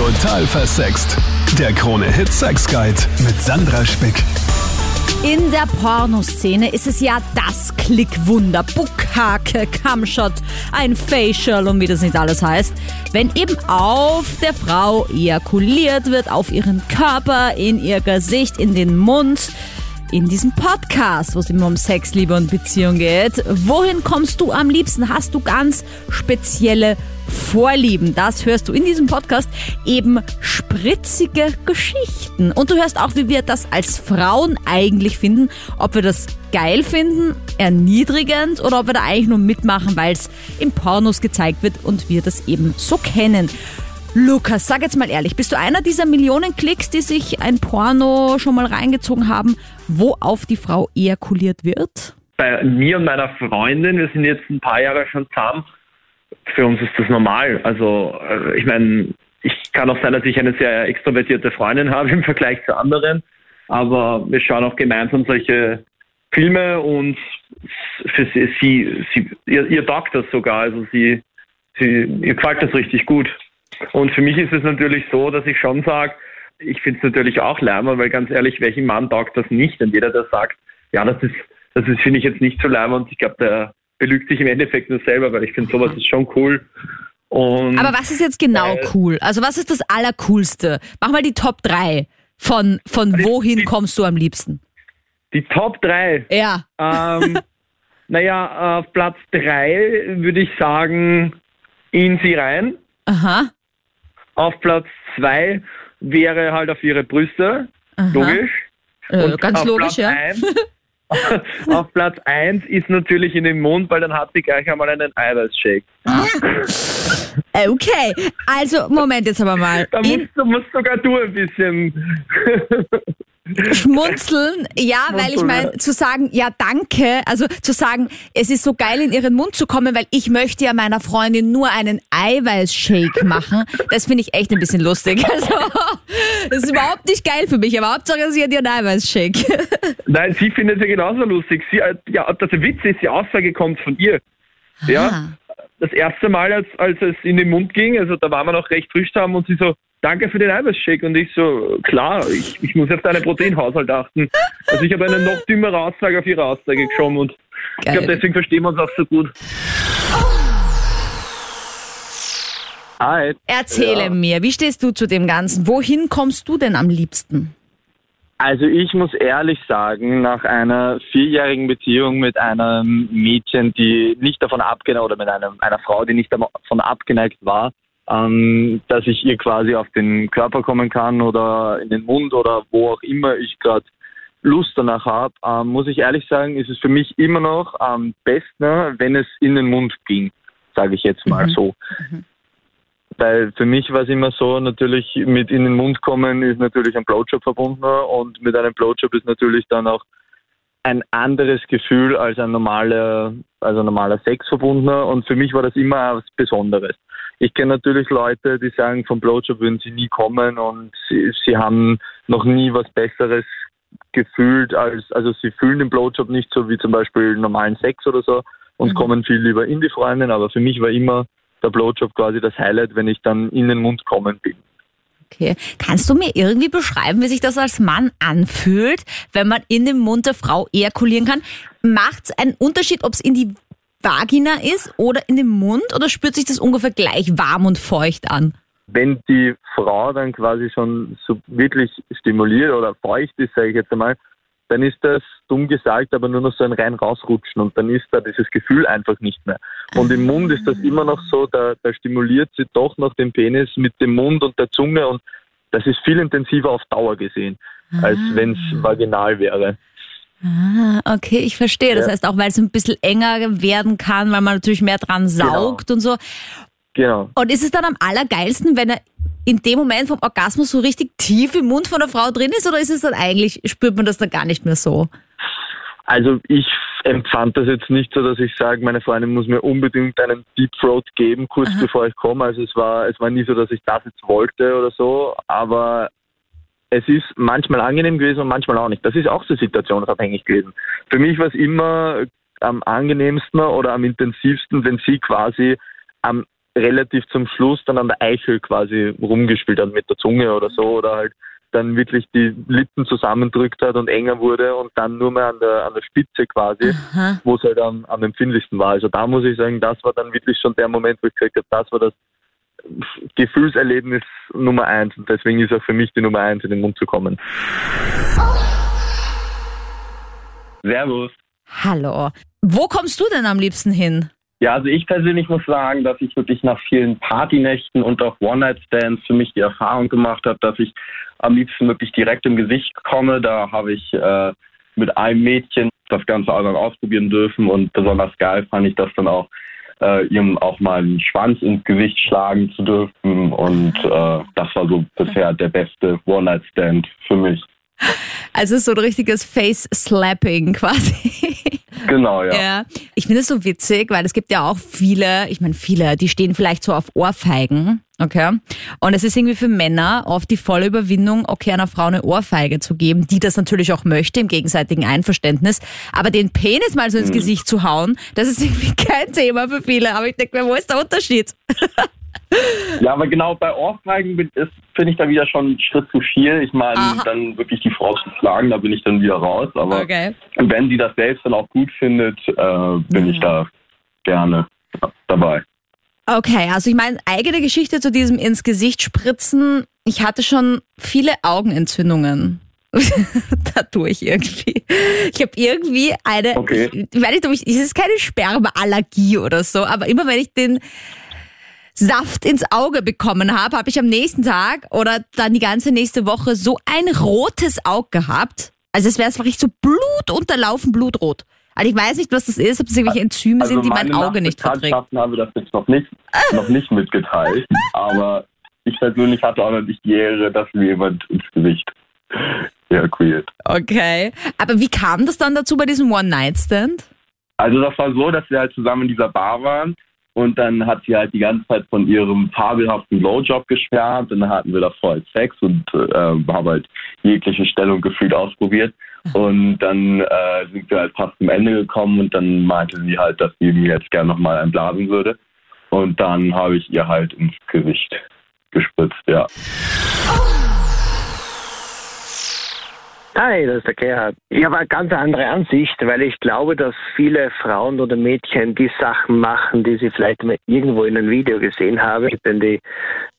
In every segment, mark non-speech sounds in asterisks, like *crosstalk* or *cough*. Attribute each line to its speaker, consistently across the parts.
Speaker 1: Total versext. Der Krone-Hit Sex Guide mit Sandra Spick.
Speaker 2: In der Pornoszene ist es ja das Klickwunder, Buckhake, Cumshot, ein Facial und wie das nicht alles heißt. Wenn eben auf der Frau ejakuliert wird, auf ihren Körper, in ihr Gesicht, in den Mund. In diesem Podcast, wo es immer um Sex, Liebe und Beziehung geht. Wohin kommst du am liebsten? Hast du ganz spezielle Vorlieben? Das hörst du in diesem Podcast. Eben spritzige Geschichten. Und du hörst auch, wie wir das als Frauen eigentlich finden. Ob wir das geil finden, erniedrigend oder ob wir da eigentlich nur mitmachen, weil es im Pornos gezeigt wird und wir das eben so kennen. Lukas, sag jetzt mal ehrlich, bist du einer dieser Millionen Klicks, die sich ein Porno schon mal reingezogen haben, wo auf die Frau ejakuliert wird?
Speaker 3: Bei mir und meiner Freundin, wir sind jetzt ein paar Jahre schon zusammen, für uns ist das normal. Also äh, ich meine, ich kann auch sein, dass ich eine sehr extrovertierte Freundin *laughs* habe im Vergleich zu anderen, aber wir schauen auch gemeinsam solche Filme und für sie, sie, sie ihr, ihr taugt das sogar, also sie, sie, ihr gefällt das richtig gut. Und für mich ist es natürlich so, dass ich schon sage, ich finde es natürlich auch lärmer, weil ganz ehrlich, welchem Mann taugt das nicht? Und jeder, der sagt, ja, das ist, das ist, finde ich jetzt nicht so lärmer und ich glaube, der belügt sich im Endeffekt nur selber, weil ich finde sowas ist schon cool. Und
Speaker 2: Aber was ist jetzt genau
Speaker 3: äh,
Speaker 2: cool? Also was ist das Allercoolste? Mach mal die Top 3 von, von
Speaker 3: Die-
Speaker 2: wohin
Speaker 3: die-
Speaker 2: kommst du am liebsten?
Speaker 3: die Top 3.
Speaker 2: Ja.
Speaker 3: Ähm, *laughs* naja, auf Platz 3 würde ich sagen, in sie rein.
Speaker 2: Aha.
Speaker 3: Auf Platz 2 wäre halt auf ihre Brüste.
Speaker 2: Aha.
Speaker 3: Logisch.
Speaker 2: Äh, ganz logisch,
Speaker 3: Platz
Speaker 2: ja.
Speaker 3: eins- *laughs* auf Platz 1 ist natürlich in den Mund, weil dann hat sie gleich einmal einen Eiweißshake.
Speaker 2: Äh, *laughs* Okay, also Moment jetzt aber mal.
Speaker 3: Da
Speaker 2: In,
Speaker 3: musst, du musst sogar du ein bisschen. *laughs*
Speaker 2: Schmunzeln, ja, weil ich
Speaker 3: Schmunzeln,
Speaker 2: meine,
Speaker 3: ja.
Speaker 2: zu sagen, ja danke, also zu sagen, es ist so geil in ihren Mund zu kommen, weil ich möchte ja meiner Freundin nur einen Eiweißshake machen, das finde ich echt ein bisschen lustig. *laughs* Also, das ist überhaupt nicht geil für mich, aber Hauptsache sie hat ihren Eiweißshake. *laughs*
Speaker 3: Nein, sie findet es ja genauso lustig. Sie, äh, ja, der Witz ist, die Aussage kommt von ihr. Ja, das erste Mal, als, als es in den Mund ging, also da waren wir noch recht frisch zusammen und sie so, danke für den Eiweißshake. Und ich so, klar, ich, ich muss auf deinen Proteinhaushalt achten. Also ich habe eine noch dümmere Aussage auf ihre Aussage geschoben und ich
Speaker 2: Geil.
Speaker 3: glaube, deswegen verstehen wir uns auch so gut. Hi.
Speaker 2: Erzähle
Speaker 3: Ja.
Speaker 2: mir, wie stehst du zu dem Ganzen? Wohin kommst du denn am liebsten?
Speaker 4: Also ich muss ehrlich sagen, nach einer vierjährigen Beziehung mit einem Mädchen, die nicht davon abgeneigt, oder mit einem, einer Frau, die nicht davon abgeneigt war, ähm, dass ich ihr quasi auf den Körper kommen kann oder in den Mund oder wo auch immer ich gerade Lust danach habe, ähm, muss ich ehrlich sagen, ist es für mich immer noch am besten, wenn es in den Mund ging, sage ich jetzt mal
Speaker 2: Mhm.
Speaker 4: so. Weil für mich war es immer so, natürlich mit in den Mund kommen ist natürlich ein Blowjob verbunden und mit einem Blowjob ist natürlich dann auch ein anderes Gefühl als ein normaler, also normaler Sex verbunden und für mich war das immer was Besonderes. Ich kenne natürlich Leute, die sagen, vom Blowjob würden sie nie kommen und sie, sie haben noch nie was Besseres gefühlt als, also sie fühlen den Blowjob nicht so wie zum Beispiel normalen Sex oder so und kommen viel lieber in die Freundin, aber für mich war immer der Blowjob quasi das Highlight, wenn ich dann in den Mund kommen bin.
Speaker 2: Okay. Kannst du mir irgendwie beschreiben, wie sich das als Mann anfühlt, wenn man in den Mund der Frau ejakulieren kann? Macht es einen Unterschied, ob es in die Vagina ist oder in den Mund oder spürt sich das ungefähr gleich warm und feucht an?
Speaker 4: Wenn die Frau dann quasi schon so wirklich stimuliert oder feucht ist, sage ich jetzt einmal, dann ist das dumm gesagt, aber nur noch so ein rein rausrutschen und dann ist da dieses Gefühl einfach nicht mehr. Und im Mund ist das immer noch so, da, da stimuliert sie doch noch den Penis mit dem Mund und der Zunge und das ist viel intensiver auf Dauer gesehen, als wenn es vaginal wäre.
Speaker 2: Ah, okay, ich verstehe. Das
Speaker 4: Ja.
Speaker 2: heißt auch, weil es ein bisschen enger werden kann, weil man natürlich mehr dran saugt und so.
Speaker 4: Genau.
Speaker 2: Und ist es dann am allergeilsten, wenn er in dem Moment vom Orgasmus so richtig tief im Mund von der Frau drin ist oder ist es dann eigentlich, spürt man das dann gar nicht mehr so?
Speaker 4: Also ich empfand das jetzt nicht so, dass ich sage, meine Freundin muss mir unbedingt einen Deep Throat geben, kurz bevor ich komme. Also es war, es war nie so, dass ich das jetzt wollte oder so, aber es ist manchmal angenehm gewesen und manchmal auch nicht. Das ist auch so situationsabhängig gewesen. Für mich war es immer am angenehmsten oder am intensivsten, wenn sie quasi am relativ zum Schluss dann an der Eichel quasi rumgespielt hat mit der Zunge oder so oder halt dann wirklich die Lippen zusammendrückt hat und enger wurde und dann nur mehr an der, an der Spitze quasi, wo es halt am, am empfindlichsten war. Also da muss ich sagen, das war dann wirklich schon der Moment, wo ich gesagt habe, das war das Gefühlserlebnis Nummer eins und deswegen ist auch für mich die Nummer eins in den Mund zu kommen.
Speaker 5: Servus.
Speaker 2: Hallo. Wo kommst du denn am liebsten hin?
Speaker 5: Ja, also ich persönlich muss sagen, dass ich wirklich nach vielen Partynächten und auch One-Night-Stands für mich die Erfahrung gemacht habe, dass ich am liebsten wirklich direkt im Gesicht komme. Da habe ich äh, mit einem Mädchen das Ganze auch ausprobieren dürfen und besonders geil fand ich das dann auch, äh, ihm auch mal einen Schwanz ins Gesicht schlagen zu dürfen und äh, das war so bisher der beste One-Night-Stand für mich.
Speaker 2: Also so ein richtiges Face-Slapping quasi.
Speaker 5: Genau, ja.
Speaker 2: Ja, ich finde es so witzig, weil es gibt ja auch viele, ich meine viele, die stehen vielleicht so auf Ohrfeigen, okay? Und es ist irgendwie für Männer oft die volle Überwindung, okay, einer Frau eine Ohrfeige zu geben, die das natürlich auch möchte, im gegenseitigen Einverständnis. Aber den Penis mal so ins Gesicht zu hauen, das ist *laughs* irgendwie kein Thema für viele. Aber ich denke mir, wo ist der Unterschied? *laughs*
Speaker 5: Ja, aber genau bei Ohrfeigen ist- finde ich da wieder schon einen Schritt zu viel. Ich meine,
Speaker 2: Aha.
Speaker 5: dann wirklich die Frau zu schlagen, da bin ich dann wieder raus. Aber
Speaker 2: Okay.
Speaker 5: wenn sie das selbst dann auch gut findet, äh, bin ich da gerne dabei.
Speaker 2: Okay, also ich meine, eigene Geschichte zu diesem ins Gesicht spritzen. Ich hatte schon viele Augenentzündungen. *laughs* Dadurch irgendwie. Ich habe irgendwie eine,
Speaker 5: Okay.
Speaker 2: ich, ich weiß nicht, ob ich, es ist keine Spermaallergie oder so, aber immer wenn ich den Saft ins Auge bekommen habe, habe ich am nächsten Tag oder dann die ganze nächste Woche so ein rotes Auge gehabt. Also es wäre es wirklich so Blut unterlaufen, blutrot. Also ich weiß nicht, was das ist, ob es irgendwelche Enzyme sind, die mein
Speaker 5: Also
Speaker 2: Auge nicht verträgt.
Speaker 5: Haben wir das jetzt noch nicht, noch nicht mitgeteilt. *laughs* aber ich persönlich hatte auch noch nicht die Ehre, dass mir jemand ins Gesicht ejakuliert.
Speaker 2: Okay. Aber wie kam das dann dazu bei diesem One-Night-Stand?
Speaker 5: Also das war so, dass wir halt zusammen in dieser Bar waren und dann hat sie halt die ganze Zeit von ihrem fabelhaften Blowjob geschwärmt und dann hatten wir da voll Sex und äh, haben halt jegliche Stellung gefühlt ausprobiert. Und dann äh, sind wir halt fast zum Ende gekommen. Und dann meinte sie halt, dass sie mir jetzt gerne nochmal einblasen würde. Und dann habe ich ihr halt ins Gesicht gespritzt, ja.
Speaker 6: Hi, das ist der Gerhard. Ich habe eine ganz andere Ansicht, weil ich glaube, dass viele Frauen oder Mädchen die Sachen machen, die sie vielleicht mal irgendwo in einem Video gesehen haben. Denn die,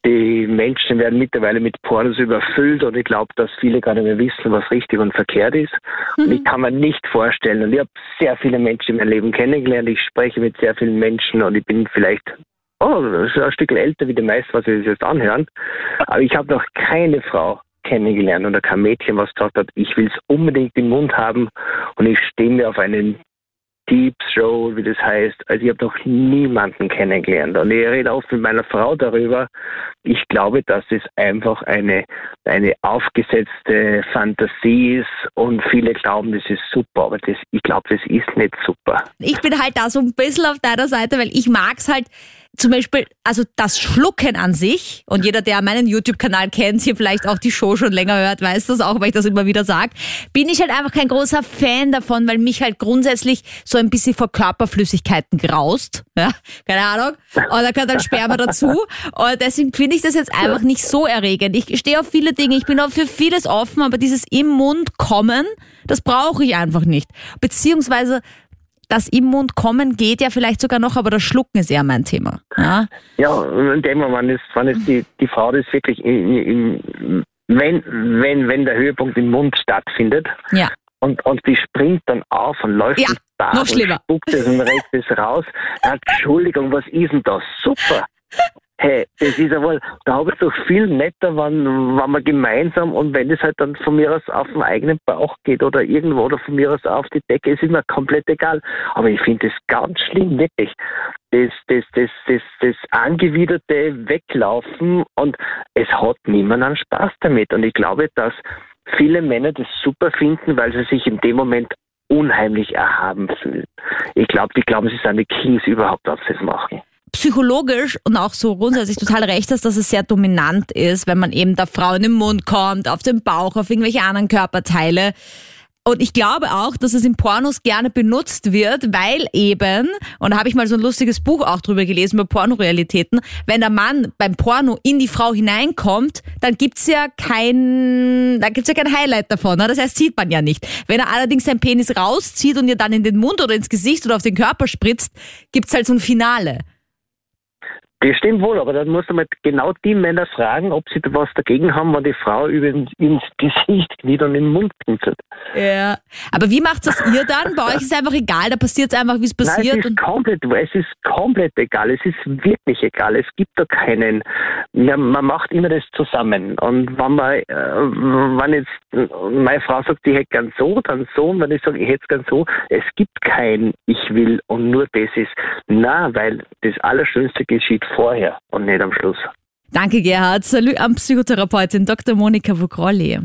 Speaker 6: die Menschen werden mittlerweile mit Pornos überfüllt und ich glaube, dass viele gar nicht mehr wissen, was richtig und verkehrt ist. Und ich kann mir nicht vorstellen, und ich habe sehr viele Menschen in meinem Leben kennengelernt, ich spreche mit sehr vielen Menschen und ich bin vielleicht oh, ein Stück älter wie die meisten, was sie sich jetzt anhören. Aber ich habe noch keine Frau kennengelernt oder kein Mädchen, was gesagt hat, ich will es unbedingt im Mund haben und ich stehe mir auf einen Deep Throat, wie das heißt. Also ich habe noch niemanden kennengelernt. Und ich rede oft mit meiner Frau darüber. Ich glaube, dass es einfach eine, eine aufgesetzte Fantasie ist und viele glauben, das ist super, aber das, ich glaube, das ist nicht super.
Speaker 2: Ich bin halt da so ein bisschen auf deiner Seite, weil ich mag's halt zum Beispiel, also das Schlucken an sich, und jeder, der meinen YouTube-Kanal kennt, hier vielleicht auch die Show schon länger hört, weiß das auch, weil ich das immer wieder sage, bin ich halt einfach kein großer Fan davon, weil mich halt grundsätzlich so ein bisschen vor Körperflüssigkeiten graust. Ja, keine Ahnung. Und da gehört halt Sperma dazu. Und deswegen finde ich das jetzt einfach nicht so erregend. Ich stehe auf viele Dinge, ich bin auch für vieles offen, aber dieses im Mund kommen, das brauche ich einfach nicht. Beziehungsweise das im Mund kommen geht ja vielleicht sogar noch, aber das Schlucken ist eher mein Thema. Ja,
Speaker 6: Ja, und dem Moment ist, wann ist die, die Frau das wirklich in, in, wenn, wenn, wenn der Höhepunkt im Mund stattfindet
Speaker 2: ja.
Speaker 6: und, und die springt dann auf und läuft
Speaker 2: Ja,
Speaker 6: Bad
Speaker 2: noch
Speaker 6: und
Speaker 2: schlimmer.
Speaker 6: spuckt es und regt es raus. Entschuldigung, was ist denn das? Super. Hey, das ist ja wohl, da habe ich doch viel netter, wenn, wenn man gemeinsam und wenn es halt dann von mir aus auf den eigenen Bauch geht oder irgendwo oder von mir aus auf die Decke, ist immer komplett egal. Aber ich finde das ganz schlimm, wirklich. Das, das, das, das, das angewiderte Weglaufen und es hat niemand einen Spaß damit. Und ich glaube, dass viele Männer das super finden, weil sie sich in dem Moment unheimlich erhaben fühlen. Ich glaube, die glauben, sie sind die Kings überhaupt, was sie das machen.
Speaker 2: Psychologisch und auch so grundsätzlich total recht ist, dass es sehr dominant ist, wenn man eben der Frau in den Mund kommt, auf den Bauch, auf irgendwelche anderen Körperteile. Und ich glaube auch, dass es in Pornos gerne benutzt wird, weil eben, und da habe ich mal so ein lustiges Buch auch drüber gelesen, über Pornorealitäten, wenn der Mann beim Porno in die Frau hineinkommt, dann gibt's ja kein, da gibt's ja kein Highlight davon. Ne? Das heißt, sieht man ja nicht. Wenn er allerdings seinen Penis rauszieht und ihr dann in den Mund oder ins Gesicht oder auf den Körper spritzt, gibt's halt so ein Finale.
Speaker 6: Das stimmt wohl, aber dann muss man genau die Männer fragen, ob sie da was dagegen haben, wenn die Frau über ins Gesicht kniet und in den Mund pinselt.
Speaker 2: Ja. Aber wie macht das ihr dann? Bei euch ist es einfach egal, da passiert es einfach, wie es passiert.
Speaker 6: Nein, es ist komplett, es ist komplett egal. Es ist wirklich egal. Es gibt da keinen. Ja, man macht immer das zusammen. Und wenn man, äh, wenn jetzt meine Frau sagt, ich hätte gern so, dann so, und wenn ich sage, ich hätte es gern so, es gibt kein Ich will und nur das ist. Na, weil das Allerschönste geschieht vorher und nicht am Schluss.
Speaker 2: Danke, Gerhard. Salut an Psychotherapeutin Dr. Monika Vogrolli.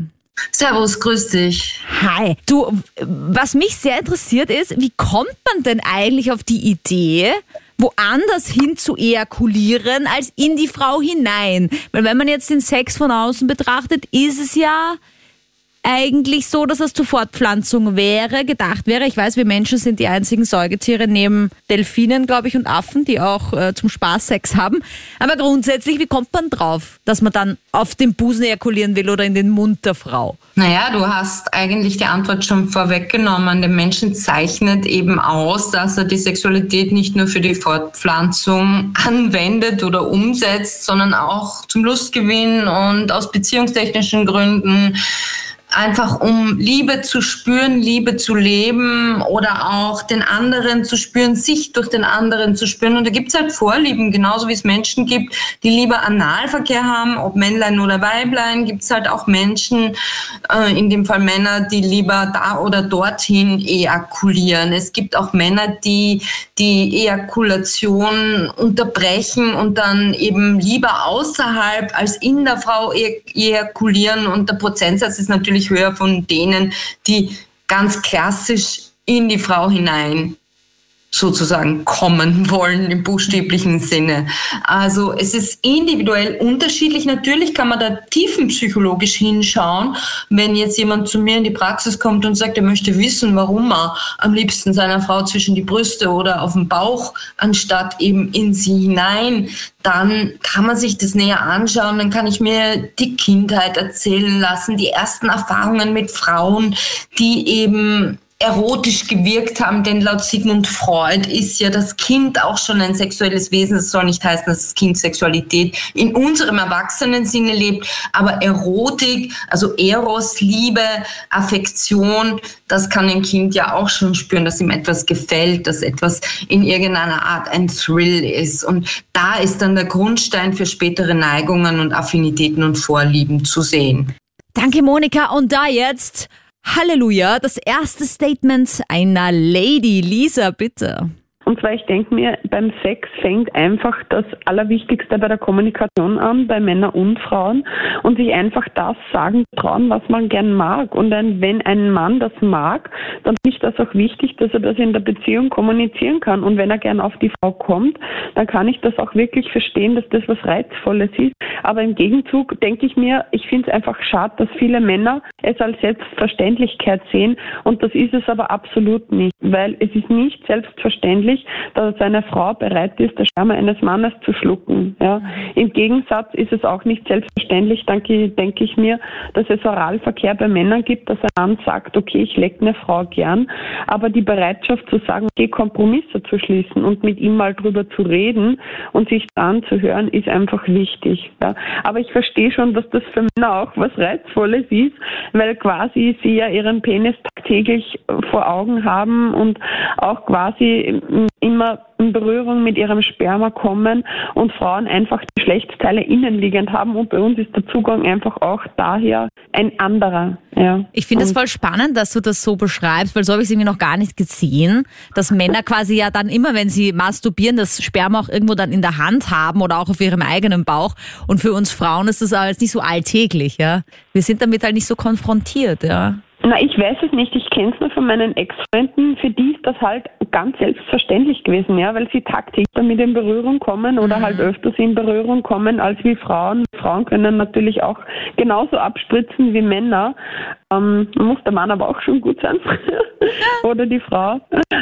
Speaker 7: Servus, grüß dich.
Speaker 2: Hi. Du, was mich sehr interessiert ist, wie kommt man denn eigentlich auf die Idee, woanders hin zu ejakulieren als in die Frau hinein? Weil wenn man jetzt den Sex von außen betrachtet, ist es ja eigentlich so, dass es zur Fortpflanzung wäre, gedacht wäre. Ich weiß, wir Menschen sind die einzigen Säugetiere neben Delfinen, glaube ich, und Affen, die auch äh, zum Spaß Sex haben. Aber grundsätzlich, wie kommt man drauf, dass man dann auf den Busen ejakulieren will oder in den Mund der Frau?
Speaker 7: Naja, du hast eigentlich die Antwort schon vorweggenommen. Der Menschen zeichnet eben aus, dass er die Sexualität nicht nur für die Fortpflanzung anwendet oder umsetzt, sondern auch zum Lustgewinn und aus beziehungstechnischen Gründen einfach um Liebe zu spüren, Liebe zu leben oder auch den anderen zu spüren, sich durch den anderen zu spüren. Und da gibt es halt Vorlieben, genauso wie es Menschen gibt, die lieber Analverkehr haben, ob Männlein oder Weiblein, gibt es halt auch Menschen, äh, in dem Fall Männer, die lieber da oder dorthin ejakulieren. Es gibt auch Männer, die die Ejakulation unterbrechen und dann eben lieber außerhalb als in der Frau ejakulieren. Und der Prozentsatz ist natürlich höher von denen, die ganz klassisch in die Frau hinein sozusagen kommen *laughs* wollen im buchstäblichen Sinne. Also es ist individuell unterschiedlich. Natürlich kann man da tiefenpsychologisch hinschauen. Wenn jetzt jemand zu mir in die Praxis kommt und sagt, er möchte wissen, warum er am liebsten seiner Frau zwischen die Brüste oder auf den Bauch anstatt eben in sie hinein, dann kann man sich das näher anschauen. Dann kann ich mir die Kindheit erzählen lassen, die ersten Erfahrungen mit Frauen, die eben erotisch gewirkt haben, denn laut Sigmund Freud ist ja das Kind auch schon ein sexuelles Wesen. Das soll nicht heißen, dass das Kind Sexualität in unserem erwachsenen Sinne lebt, aber Erotik, also Eros, Liebe, Affektion, das kann ein Kind ja auch schon spüren, dass ihm etwas gefällt, dass etwas in irgendeiner Art ein Thrill ist. Und da ist dann der Grundstein für spätere Neigungen und Affinitäten und Vorlieben zu sehen.
Speaker 2: Danke, Monika. Und da jetzt Halleluja, das erste Statement einer Lady. Lisa, bitte.
Speaker 8: Und zwar, ich denke mir, beim Sex fängt einfach das Allerwichtigste bei der Kommunikation an, bei Männern und Frauen, und sich einfach das sagen trauen, was man gern mag. Und ein, wenn ein Mann das mag, dann ist das auch wichtig, dass er das in der Beziehung kommunizieren kann. Und wenn er gern auf die Frau kommt, dann kann ich das auch wirklich verstehen, dass das was Reizvolles ist. Aber im Gegenzug denke ich mir, ich finde es einfach schade, dass viele Männer es als Selbstverständlichkeit sehen. Und das ist es aber absolut nicht, weil es ist nicht selbstverständlich, nicht, dass eine Frau bereit ist, das Sperma eines Mannes zu schlucken. Ja. Im Gegensatz ist es auch nicht selbstverständlich, denke, denke ich mir, dass es Oralverkehr bei Männern gibt, dass ein Mann sagt, okay, ich lecke eine Frau gern, aber die Bereitschaft zu sagen, okay, Kompromisse zu schließen und mit ihm mal drüber zu reden und sich anzuhören, ist einfach wichtig. Ja. Aber ich verstehe schon, dass das für Männer auch was Reizvolles ist, weil quasi sie ja ihren Penis tagtäglich vor Augen haben und auch quasi immer in Berührung mit ihrem Sperma kommen und Frauen einfach die Geschlechtsteile innenliegend haben und bei uns ist der Zugang einfach auch daher ein anderer. Ja.
Speaker 2: Ich finde es voll spannend, dass du das so beschreibst, weil so habe ich es irgendwie noch gar nicht gesehen, dass Männer quasi ja dann immer, wenn sie masturbieren, das Sperma auch irgendwo dann in der Hand haben oder auch auf ihrem eigenen Bauch und für uns Frauen ist das aber jetzt nicht so alltäglich, ja. Wir sind damit halt nicht so konfrontiert, ja.
Speaker 8: Na, ich weiß es nicht. Ich kenne es nur von meinen Ex-Freunden. Für die ist das halt ganz selbstverständlich gewesen, ja, weil sie tagtäglich damit in Berührung kommen oder
Speaker 2: Mhm.
Speaker 8: halt öfters in Berührung kommen als wie Frauen. Frauen können natürlich auch genauso abspritzen wie Männer. Ähm, muss der Mann aber auch schon gut sein *laughs* oder die Frau.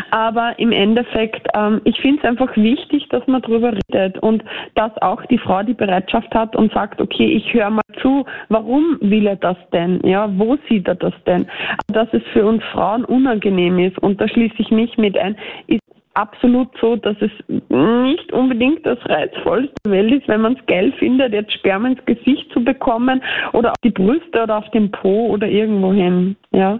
Speaker 8: Aber im Endeffekt, ähm, ich finde es einfach wichtig, dass man darüber redet und dass auch die Frau die Bereitschaft hat und sagt, okay, ich höre mal zu, warum will er das denn? Ja, wo sieht er das denn? Dass es für uns Frauen unangenehm ist und da schließe ich mich mit ein, ist absolut so, dass es nicht unbedingt das reizvollste Welt ist, wenn man es geil findet, jetzt Sperma ins Gesicht zu bekommen oder auf die Brüste oder auf den Po oder irgendwo hin. Ja.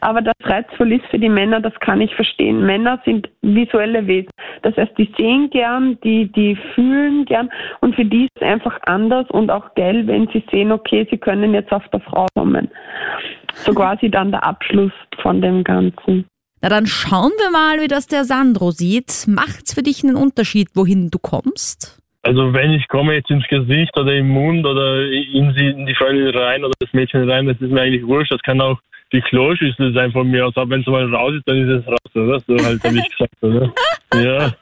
Speaker 8: Aber das reizvoll ist für die Männer, das kann ich verstehen. Männer sind visuelle Wesen. Das heißt, die sehen gern, die, die fühlen gern und für die ist es einfach anders und auch geil, wenn sie sehen, okay, sie können jetzt auf der Frau kommen. So quasi dann der Abschluss von dem Ganzen.
Speaker 2: Na dann schauen wir mal, wie das der Sandro sieht. Macht's für dich einen Unterschied, wohin du kommst?
Speaker 9: Also wenn ich komme jetzt ins Gesicht oder im Mund oder in, sie, in die Freundin rein oder das Mädchen rein, das ist mir eigentlich wurscht. Das kann auch die Kloschüssel sein von mir aus. Aber wenn es mal raus ist, dann ist es raus, oder? So halt habe ich gesagt, oder? Ja.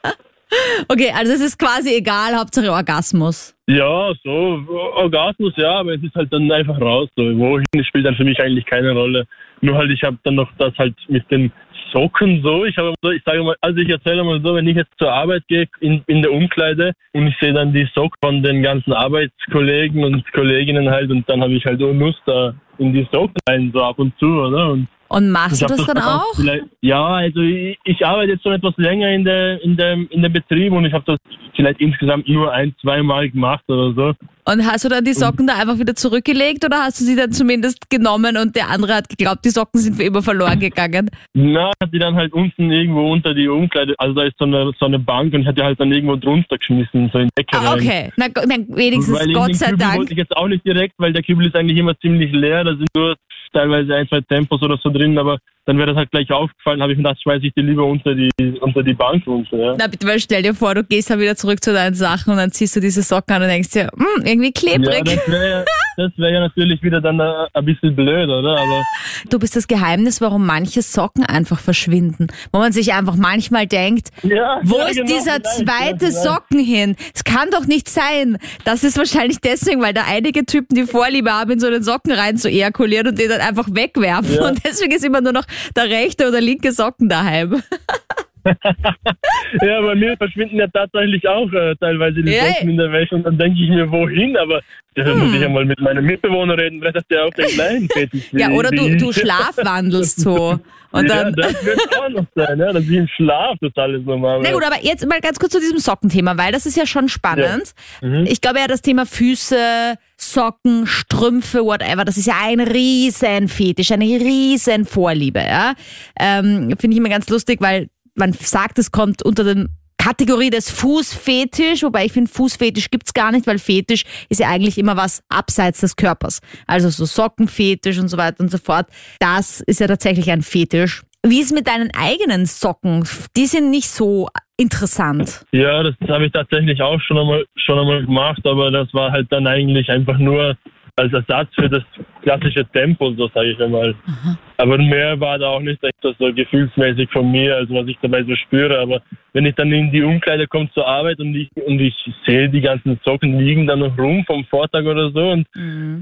Speaker 2: Okay, also es ist quasi egal, Hauptsache Orgasmus.
Speaker 9: Ja, so Orgasmus, ja, aber es ist halt dann einfach raus. So. Wohin spielt dann für mich eigentlich keine Rolle. Nur halt, ich habe dann noch das halt mit den Socken so. Ich habe, ich sage mal, also ich erzähle mal so, wenn ich jetzt zur Arbeit gehe in, in der Umkleide und ich sehe dann die Socken von den ganzen Arbeitskollegen und Kolleginnen halt und dann habe ich halt auch Lust da in die Socken rein so ab und zu, oder? Und
Speaker 2: Und machst du das dann auch?
Speaker 9: Ja, also ich, ich arbeite jetzt schon etwas länger in der in dem in dem Betrieb und ich habe das vielleicht insgesamt nur ein, zwei Mal gemacht oder so.
Speaker 2: Und hast du dann die Socken da einfach wieder zurückgelegt oder hast du sie dann zumindest genommen und der andere hat geglaubt, die Socken sind für immer verloren gegangen?
Speaker 9: Na, hat die dann halt unten irgendwo unter die Umkleide, also da ist so eine, so eine Bank und ich hatte die halt dann irgendwo drunter geschmissen, so in die Decke
Speaker 2: Ah, okay, na, na wenigstens,
Speaker 9: weil
Speaker 2: Gott sei Dank.
Speaker 9: wollte ich jetzt auch nicht direkt, weil der Kübel ist eigentlich immer ziemlich leer, da sind nur teilweise ein, zwei Tempos oder so drin, aber dann wäre das halt gleich aufgefallen, habe ich mir gedacht, schmeiße ich die lieber unter die unter die Bank runter. Ja.
Speaker 2: Na bitte, weil stell dir vor, du gehst dann wieder zurück zu deinen Sachen und dann ziehst du diese Socken an und denkst dir, hm, irgendwie
Speaker 9: Ja,
Speaker 2: klebrig.
Speaker 9: das wäre *laughs* das wär ja natürlich wieder dann ein bisschen blöd, oder? Aber
Speaker 2: Du bist das Geheimnis, warum manche Socken einfach verschwinden. Wo man sich einfach manchmal denkt,
Speaker 9: ja,
Speaker 2: wo
Speaker 9: ja,
Speaker 2: ist
Speaker 9: genau,
Speaker 2: dieser zweite
Speaker 9: ja.
Speaker 2: Socken hin? Es kann doch nicht sein. Das ist wahrscheinlich deswegen, weil da einige Typen die Vorliebe haben, in so einen Socken rein zu ejakulieren und den dann einfach wegwerfen.
Speaker 9: Ja.
Speaker 2: Und deswegen ist immer nur noch der rechte oder linke Socken daheim. *laughs* *laughs*
Speaker 9: Ja, bei mir verschwinden ja tatsächlich auch äh, teilweise die
Speaker 2: Ja,
Speaker 9: Socken in der Wäsche und dann denke ich mir, wohin? Aber da
Speaker 2: Hm.
Speaker 9: muss ich ja mal mit meinem Mitbewohner reden, vielleicht hat der auch den gleichen Fetisch.
Speaker 2: Ja, oder du, du schlafwandelst so. *laughs* Und
Speaker 9: ja,
Speaker 2: dann.
Speaker 9: das wird auch noch sein, ja, dass ich im Schlaf das alles normal
Speaker 2: Na gut, aber jetzt mal ganz kurz zu diesem Sockenthema, weil das ist ja schon spannend.
Speaker 9: Mhm.
Speaker 2: Ich glaube ja, das Thema Füße, Socken, Strümpfe, whatever, das ist ja ein riesen Fetisch, eine riesen Vorliebe. Ja? Ähm, Finde ich immer ganz lustig, weil man sagt, es kommt unter den Kategorie des Fußfetisch, wobei ich finde, Fußfetisch gibt's gar nicht, weil Fetisch ist ja eigentlich immer was abseits des Körpers. Also so Sockenfetisch und so weiter und so fort. Das ist ja tatsächlich ein Fetisch. Wie ist mit deinen eigenen Socken? Die sind nicht so interessant.
Speaker 9: Ja, das habe ich tatsächlich auch schon einmal, schon einmal gemacht, aber das war halt dann eigentlich einfach nur als Ersatz für das klassische Tempo, so sage ich einmal. Aber mehr war da auch nicht echt so gefühlsmäßig von mir, also was ich dabei so spüre. Aber wenn ich dann in die Umkleide komme zur Arbeit und ich, und ich sehe, die ganzen Socken liegen da noch rum vom Vortag oder so und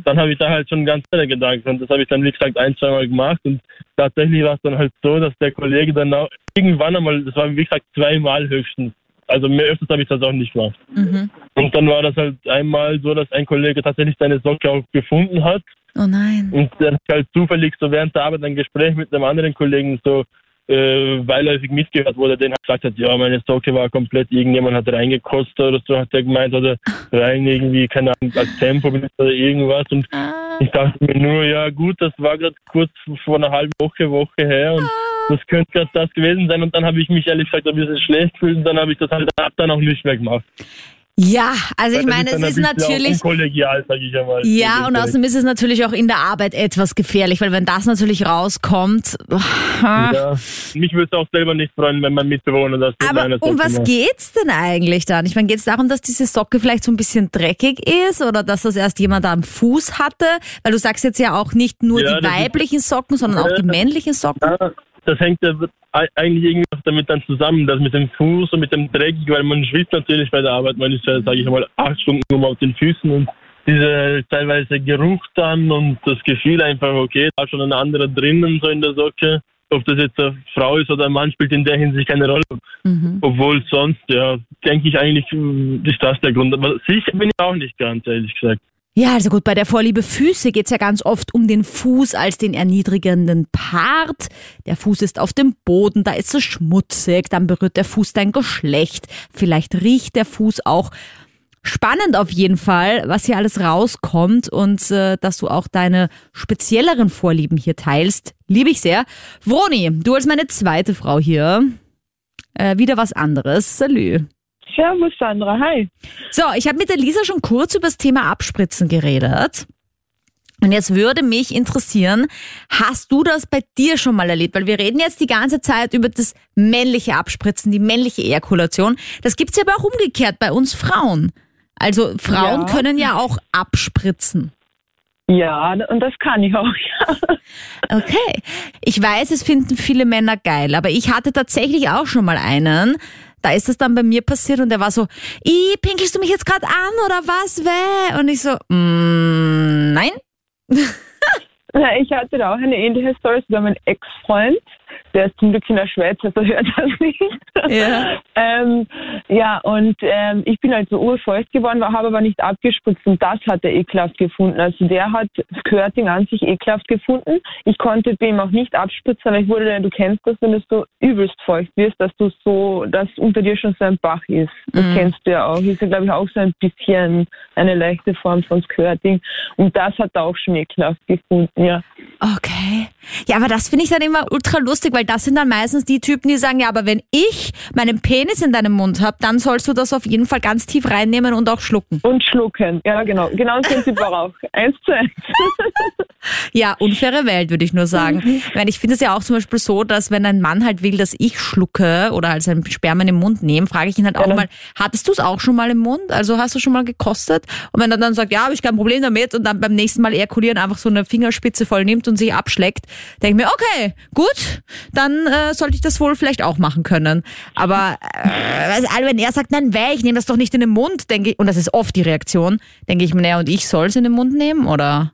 Speaker 9: dann habe ich da halt schon ganz andere Gedanken. Und das habe ich dann, wie gesagt, ein, zwei Mal gemacht. Und tatsächlich war es dann halt so, dass der Kollege dann auch irgendwann einmal, das war wie gesagt zweimal höchstens, also mehr öfters habe ich das auch nicht gemacht.
Speaker 2: Mhm.
Speaker 9: Und dann war das halt einmal so, dass ein Kollege tatsächlich seine Socke auch gefunden hat.
Speaker 2: Oh nein.
Speaker 9: Und dann halt zufällig so während der Arbeit ein Gespräch mit einem anderen Kollegen so äh, beiläufig mitgehört, wo der den gesagt hat, ja, meine Socke war komplett, irgendjemand hat reingekostet oder so, hat er gemeint, oder rein irgendwie, keine Ahnung, als Tempo oder irgendwas. Und ich dachte mir nur, ja gut, das war gerade kurz vor einer halben Woche, Woche her und das könnte gerade das gewesen sein. Und dann habe ich mich ehrlich gesagt ein bisschen schlecht gefühlt und dann habe ich das halt ab dann auch nicht mehr gemacht.
Speaker 2: Ja, also ich meine, es ist natürlich.
Speaker 9: unkollegial, sage ich einmal.
Speaker 2: Ja, und außerdem ist es natürlich auch in der Arbeit etwas gefährlich, weil wenn das natürlich rauskommt. ah.
Speaker 9: Ja, mich würde es auch selber nicht freuen, wenn mein Mitbewohner das
Speaker 2: Aber um was
Speaker 9: macht.
Speaker 2: geht's denn eigentlich dann? Ich meine, geht's darum, dass diese Socke vielleicht so ein bisschen dreckig ist oder dass das erst jemand am Fuß hatte? Weil du sagst jetzt ja auch nicht nur
Speaker 9: Ja,
Speaker 2: die weiblichen Socken, sondern auch die männlichen Socken.
Speaker 9: Ja, das hängt ja ei- eigentlich irgendwie auch damit dann zusammen, das mit dem Fuß und mit dem Dreckig, weil man schwitzt natürlich bei der Arbeit, man ist ja, sage ich mal, acht Stunden nur auf den Füßen und diese teilweise Geruch dann und das Gefühl einfach, okay, da ist schon ein anderer drinnen so in der Socke. Ob das jetzt eine Frau ist oder ein Mann, spielt in der Hinsicht keine Rolle.
Speaker 2: Mhm.
Speaker 9: Obwohl sonst, ja, denke ich eigentlich, mh, ist das der Grund. Aber sicher bin ich auch nicht ganz, ehrlich gesagt.
Speaker 2: Ja, also gut, bei der Vorliebe Füße geht's ja ganz oft um den Fuß als den erniedrigenden Part. Der Fuß ist auf dem Boden, da ist es schmutzig, dann berührt der Fuß dein Geschlecht. Vielleicht riecht der Fuß auch. Spannend auf jeden Fall, was hier alles rauskommt und äh, dass du auch deine spezielleren Vorlieben hier teilst. Liebe ich sehr. Vroni, du als meine zweite Frau hier. Äh, wieder was anderes. Salü.
Speaker 10: Servus Sandra, hi.
Speaker 2: So, ich habe mit der Lisa schon kurz über das Thema Abspritzen geredet. Und jetzt würde mich interessieren, hast du das bei dir schon mal erlebt? Weil wir reden jetzt die ganze Zeit über das männliche Abspritzen, die männliche Ejakulation. Das gibt's ja aber auch umgekehrt bei uns Frauen. Also Frauen
Speaker 10: Ja.
Speaker 2: können ja auch abspritzen.
Speaker 10: Ja, und das kann ich auch, *laughs* ja.
Speaker 2: Okay. Ich weiß, es finden viele Männer geil, aber ich hatte tatsächlich auch schon mal einen. Da ist es dann bei mir passiert und der war so, I, pinkelst du mich jetzt gerade an oder was? Weh? Und ich so, mm, nein. *laughs*
Speaker 10: Ich hatte da auch eine ähnliche Story sogar mein Ex-Freund, der ist zum Glück in der Schweiz, also hört das nicht.
Speaker 2: Ja. *laughs*
Speaker 10: ähm, ja, und ähm, ich bin halt so urfeucht geworden, habe aber nicht abgespritzt und das hat er ekelhaft gefunden. Also der hat Skirting an sich ekelhaft gefunden. Ich konnte bei ihm auch nicht abspritzen, aber ich wurde, du kennst das, wenn du so übelst feucht wirst, dass du so, dass unter dir schon so ein Bach ist. Das
Speaker 2: Mhm.
Speaker 10: kennst du ja auch. Ist ja, glaube ich, auch so ein bisschen eine leichte Form von Skirting. Und das hat er auch schon ekelhaft gefunden, ja.
Speaker 2: Okay. Ja, aber das finde ich dann immer ultra lustig, weil das sind dann meistens die Typen, die sagen, ja, aber wenn ich meinen Penis in deinem Mund habe, dann sollst du das auf jeden Fall ganz tief reinnehmen und auch schlucken.
Speaker 10: Und schlucken, ja genau. Genau das Prinzip war auch. Eins zu eins. *laughs*
Speaker 2: Ja, unfaire Welt, würde ich nur sagen. Ich, meine, ich finde es ja auch zum Beispiel so, dass wenn ein Mann halt will, dass ich schlucke oder als ein Sperma in den Mund nehme, frage ich ihn halt auch
Speaker 10: Ja.
Speaker 2: mal, hattest du es auch schon mal im Mund? Also hast du schon mal gekostet? Und wenn er dann sagt, ja, habe ich kein Problem damit und dann beim nächsten Mal ejakulieren einfach so eine Fingerspitze voll nimmt und sich abschleckt, denke ich mir, okay, gut, dann äh, sollte ich das wohl vielleicht auch machen können. Aber äh, also, wenn er sagt, nein, weh, ich nehme das doch nicht in den Mund, denke ich, und das ist oft die Reaktion, denke ich mir, naja, und ich soll es in den Mund nehmen, oder?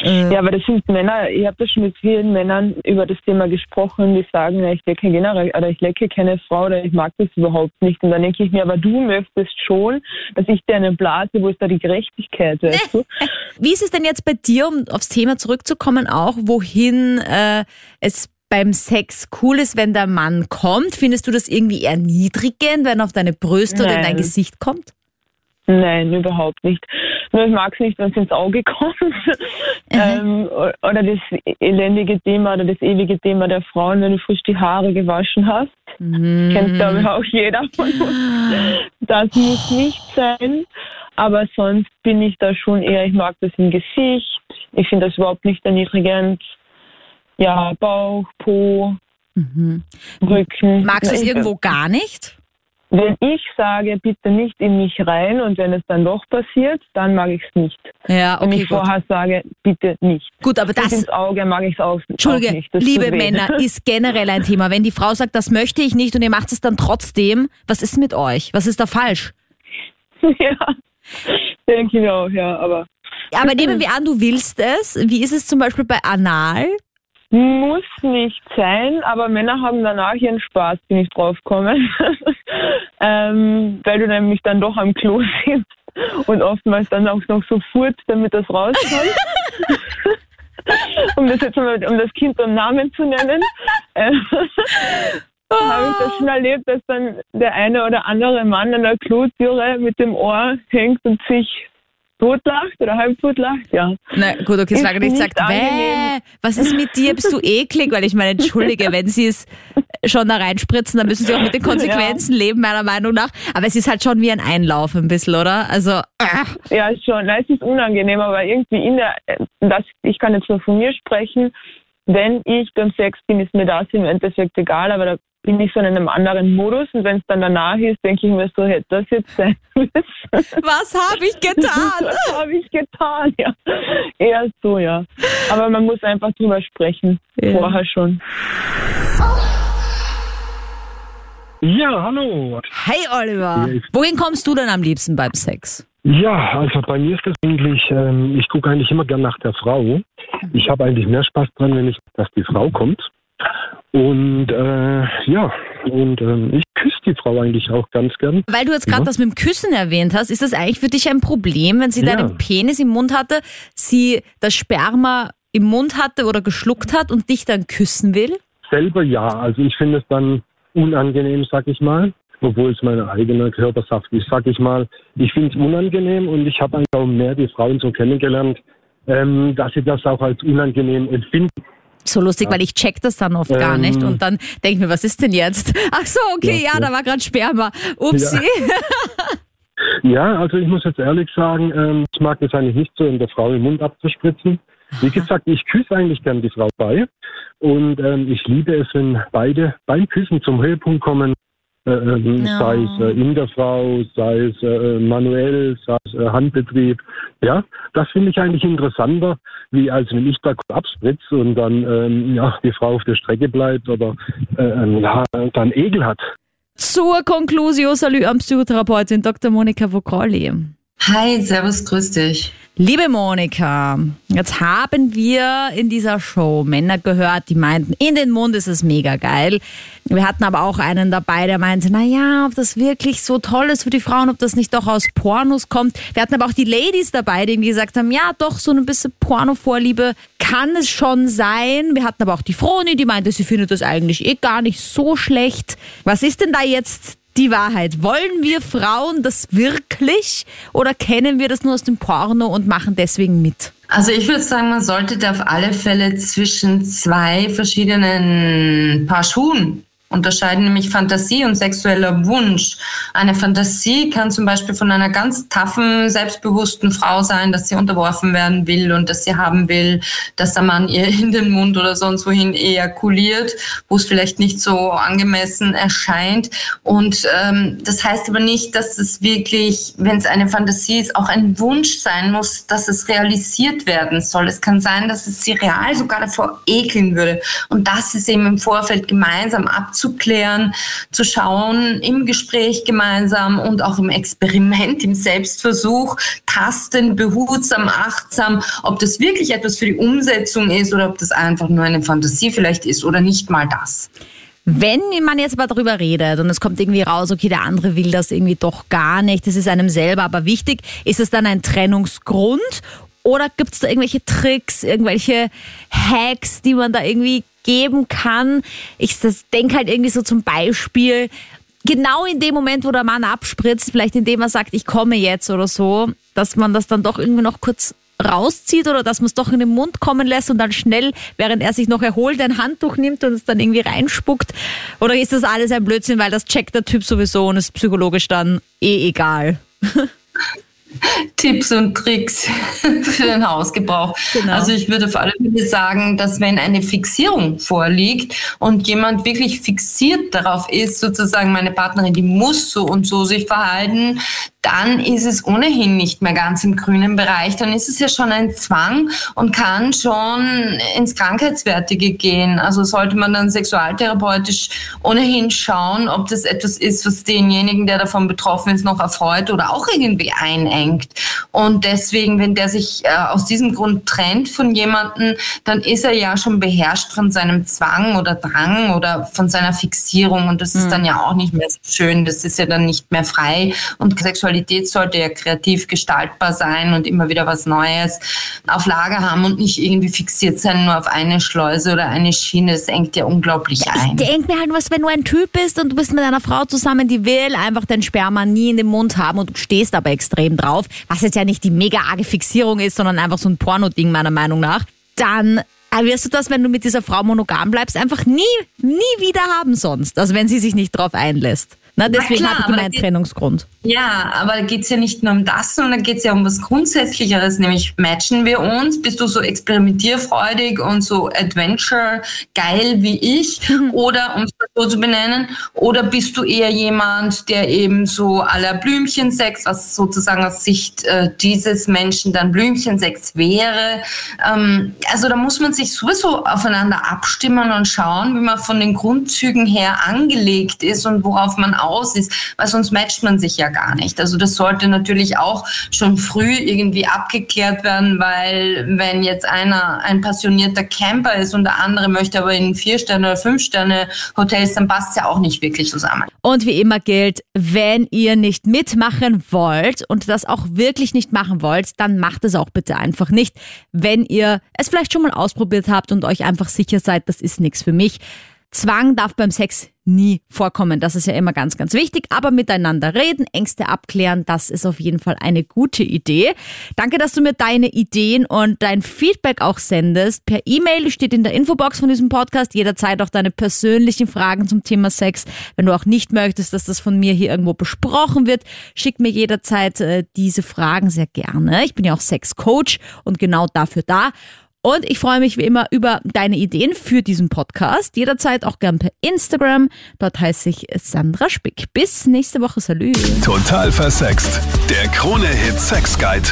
Speaker 2: Äh,
Speaker 10: Ja, aber das sind Männer, ich habe da schon mit vielen Männern über das Thema gesprochen, die sagen, ja, ich lecke generell oder ich lecke keine Frau oder ich mag das überhaupt nicht. Und dann denke ich mir, aber du möchtest schon, dass ich dir eine blase, wo ist da die Gerechtigkeit, weißt du? *laughs*
Speaker 2: Wie ist es denn jetzt bei dir, um aufs Thema zurückzukommen, auch wohin äh, es beim Sex cool ist, wenn der Mann kommt? Findest du das irgendwie erniedrigend, wenn er auf deine Brüste oder in dein
Speaker 10: Nein.
Speaker 2: Gesicht kommt?
Speaker 10: Nein, überhaupt nicht. Nur ich mag es nicht, wenn es ins Auge *laughs* kommt. ähm, oder das elendige Thema oder das ewige Thema der Frauen, wenn du frisch die Haare gewaschen hast.
Speaker 2: Mhm.
Speaker 10: Kennt, glaube ich, auch jeder von uns. Das muss nicht sein. Aber sonst bin ich da schon eher, ich mag das im Gesicht. Ich finde das überhaupt nicht erniedrigend. Ja, Bauch, Po,
Speaker 2: Mhm.
Speaker 10: Rücken.
Speaker 2: Magst du es irgendwo gar nicht?
Speaker 10: Wenn ich sage, bitte nicht in mich rein und wenn es dann doch passiert, dann mag ich es nicht.
Speaker 2: Ja,
Speaker 10: Wenn
Speaker 2: okay,
Speaker 10: ich
Speaker 2: gut.
Speaker 10: vorher sage, bitte nicht.
Speaker 2: Gut, aber
Speaker 10: Und
Speaker 2: das,
Speaker 10: ins Auge mag ich es auch, auch
Speaker 2: Entschuldige,
Speaker 10: nicht. Das
Speaker 2: liebe. Männer, *laughs* ist generell ein Thema. Wenn die Frau sagt, das möchte ich nicht und ihr macht es dann trotzdem, was ist mit euch? Was ist da falsch? *laughs*
Speaker 10: ja, denke ich auch, ja. Aber
Speaker 2: Aber nehmen wir an, du willst es. Wie ist es zum Beispiel bei Anal?
Speaker 10: Muss nicht sein, aber Männer haben danach ihren Spaß, bin ich draufgekommen. *laughs* ähm, weil du nämlich dann doch am Klo sitzt und oftmals dann auch noch so furzt, damit das rauskommt. *laughs* um das jetzt mal, um das Kind beim Namen zu nennen. *laughs* Äh, habe ich das schon erlebt, dass dann der eine oder andere Mann an der Klotüre mit dem Ohr hängt und sich totlacht oder halb totlacht, ja.
Speaker 2: Na gut, okay, solange nicht sagt, Wäh, was ist mit dir, bist du *laughs* eklig? Weil ich meine, entschuldige, wenn sie es schon da reinspritzen, dann müssen sie auch mit den *laughs* Konsequenzen ja. leben, meiner Meinung nach. Aber es ist halt schon wie ein Einlauf ein bisschen, oder? Also,
Speaker 10: ach. Ja, schon. es ist unangenehm, aber irgendwie in der, das, ich kann jetzt nur von mir sprechen, wenn ich beim Sex bin, ist mir das im Endeffekt egal, aber da bin ich so in einem anderen Modus und wenn es dann danach ist, denke ich mir so, hätte das jetzt sein müssen.
Speaker 2: Was habe ich getan? *laughs*
Speaker 10: Was habe ich getan, ja. Eher so, ja. Aber man muss einfach drüber sprechen, ja. vorher schon.
Speaker 11: Ja, hallo.
Speaker 2: Hey Oliver. Wohin kommst du denn am liebsten beim Sex?
Speaker 11: Ja, also bei mir ist es eigentlich, ähm, ich gucke eigentlich immer gern nach der Frau. Ich habe eigentlich mehr Spaß dran, wenn ich, dass die Frau kommt. Und äh, ja, und äh, ich küsse die Frau eigentlich auch ganz gern.
Speaker 2: Weil du jetzt gerade ja. das mit dem Küssen erwähnt hast, ist das eigentlich für dich ein Problem, wenn sie ja. deinen Penis im Mund hatte, sie das Sperma im Mund hatte oder geschluckt hat und dich dann küssen will?
Speaker 11: Selber ja. Also ich finde es dann unangenehm, sag ich mal obwohl es mein eigener Körpersaft ist, sag ich mal. Ich finde es unangenehm und ich habe einfach mehr die Frauen so kennengelernt, ähm, dass sie das auch als unangenehm empfinden.
Speaker 2: So lustig, ja. weil ich check das dann oft ähm, gar nicht und dann denke ich mir, was ist denn jetzt? Ach so, okay, ja, ja, ja. da war gerade Sperma. Upsi. *laughs*
Speaker 11: Ja. also ich muss jetzt ehrlich sagen, ähm, ich mag das eigentlich nicht so, in der Frau im Mund abzuspritzen. Wie gesagt, ich küsse eigentlich gern die Frau bei und ähm, ich liebe es, wenn beide beim Küssen zum Höhepunkt kommen ähm, no. sei es äh, in der Frau, sei es äh, manuell, sei es äh, Handbetrieb. Ja, das finde ich eigentlich interessanter, wie als wenn ich da abspritze und dann ähm, ja, die Frau auf der Strecke bleibt oder äh, ja, dann Ekel hat.
Speaker 2: Zur Conclusio, salut am Psychotherapeutin Dr. Monika Vokrali.
Speaker 7: Hi, servus, grüß dich.
Speaker 2: Liebe Monika, jetzt haben wir in dieser Show Männer gehört, die meinten, in den Mund ist es mega geil. Wir hatten aber auch einen dabei, der meinte, na ja, ob das wirklich so toll ist für die Frauen, ob das nicht doch aus Pornos kommt. Wir hatten aber auch die Ladies dabei, die gesagt haben, ja, doch, so ein bisschen Porno-Vorliebe kann es schon sein. Wir hatten aber auch die Froni, die meinte, sie findet das eigentlich eh gar nicht so schlecht. Was ist denn da jetzt die Wahrheit. Wollen wir Frauen das wirklich oder kennen wir das nur aus dem Porno und machen deswegen mit?
Speaker 7: Also ich würde sagen, man sollte da auf alle Fälle zwischen zwei verschiedenen Paar Schuhen unterscheiden nämlich Fantasie und sexueller Wunsch. Eine Fantasie kann zum Beispiel von einer ganz taffen, selbstbewussten Frau sein, dass sie unterworfen werden will und dass sie haben will, dass der Mann ihr in den Mund oder sonst wohin ejakuliert, wo es vielleicht nicht so angemessen erscheint. Und ähm, das heißt aber nicht, dass es wirklich, wenn es eine Fantasie ist, auch ein Wunsch sein muss, dass es realisiert werden soll. Es kann sein, dass es sie real sogar davor ekeln würde. Und das ist eben im Vorfeld gemeinsam abzuhalten abzuklären, zu schauen im Gespräch gemeinsam und auch im Experiment, im Selbstversuch, tasten, behutsam, achtsam, ob das wirklich etwas für die Umsetzung ist oder ob das einfach nur eine Fantasie vielleicht ist oder nicht mal das.
Speaker 2: Wenn man jetzt aber darüber redet und es kommt irgendwie raus, okay, der andere will das irgendwie doch gar nicht, das ist einem selber aber wichtig, ist es dann ein Trennungsgrund oder gibt es da irgendwelche Tricks, irgendwelche Hacks, die man da irgendwie geben kann? Ich denke halt irgendwie so zum Beispiel, genau in dem Moment, wo der Mann abspritzt, vielleicht indem er sagt, ich komme jetzt oder so, dass man das dann doch irgendwie noch kurz rauszieht oder dass man es doch in den Mund kommen lässt und dann schnell, während er sich noch erholt, ein Handtuch nimmt und es dann irgendwie reinspuckt? Oder ist das alles ein Blödsinn, weil das checkt der Typ sowieso und ist psychologisch dann eh egal? *laughs*
Speaker 7: Tipps und Tricks *laughs* für den Hausgebrauch. Genau. Also ich würde auf alle Fälle sagen, dass wenn eine Fixierung vorliegt und jemand wirklich fixiert darauf ist, sozusagen meine Partnerin, die muss so und so sich verhalten, dann ist es ohnehin nicht mehr ganz im grünen Bereich. Dann ist es ja schon ein Zwang und kann schon ins Krankheitswertige gehen. Also sollte man dann sexualtherapeutisch ohnehin schauen, ob das etwas ist, was denjenigen, der davon betroffen ist, noch erfreut oder auch irgendwie einengt. Und deswegen, wenn der sich äh, aus diesem Grund trennt von jemandem, dann ist er ja schon beherrscht von seinem Zwang oder Drang oder von seiner Fixierung. Und das ist mhm. dann ja auch nicht mehr so schön. Das ist ja dann nicht mehr frei und Sexualität Sexualität sollte ja kreativ gestaltbar sein und immer wieder was Neues auf Lager haben und nicht irgendwie fixiert sein nur auf eine Schleuse oder eine Schiene. Das engt ja unglaublich ein.
Speaker 2: Ich denke mir halt was, wenn du ein Typ bist und du bist mit einer Frau zusammen, die will einfach den Sperma nie in den Mund haben und du stehst aber extrem drauf, was jetzt ja nicht die mega arge Fixierung ist, sondern einfach so ein Porno-Ding meiner Meinung nach, dann wirst du das, wenn du mit dieser Frau monogam bleibst, einfach nie, nie wieder haben sonst. Also wenn sie sich nicht drauf einlässt. Na, deswegen habe ich gemeint Trennungsgrund.
Speaker 7: Ja, aber da geht es ja nicht nur um das, sondern da geht es ja um was Grundsätzlicheres, nämlich matchen wir uns? Bist du so experimentierfreudig und so adventure geil wie ich? *laughs* oder, um es so zu benennen, oder bist du eher jemand, der eben so aller Blümchensex, was sozusagen aus Sicht äh, dieses Menschen dann Blümchensex wäre? Ähm, also da muss man sich sowieso aufeinander abstimmen und schauen, wie man von den Grundzügen her angelegt ist und worauf man aus ist, weil sonst matcht man sich ja gar nicht. Also das sollte natürlich auch schon früh irgendwie abgeklärt werden, weil wenn jetzt einer ein passionierter Camper ist und der andere möchte aber in vier Sterne oder fünf Sterne Hotels, dann passt es ja auch nicht wirklich zusammen.
Speaker 2: Und wie immer gilt, wenn ihr nicht mitmachen wollt und das auch wirklich nicht machen wollt, dann macht es auch bitte einfach nicht. Wenn ihr es vielleicht schon mal ausprobiert habt und euch einfach sicher seid, das ist nichts für mich. Zwang darf beim Sex nie vorkommen. Das ist ja immer ganz, ganz wichtig. Aber miteinander reden, Ängste abklären, das ist auf jeden Fall eine gute Idee. Danke, dass du mir deine Ideen und dein Feedback auch sendest. Per E-Mail steht in der Infobox von diesem Podcast jederzeit auch deine persönlichen Fragen zum Thema Sex. Wenn du auch nicht möchtest, dass das von mir hier irgendwo besprochen wird, schick mir jederzeit äh, diese Fragen sehr gerne. Ich bin ja auch Sex-Coach und genau dafür da. Und ich freue mich wie immer über deine Ideen für diesen Podcast. Jederzeit auch gern per Instagram. Dort heiße ich Sandra Spick. Bis nächste Woche. Salü.
Speaker 1: Total versext. Der Krone-Hit Sex Guide.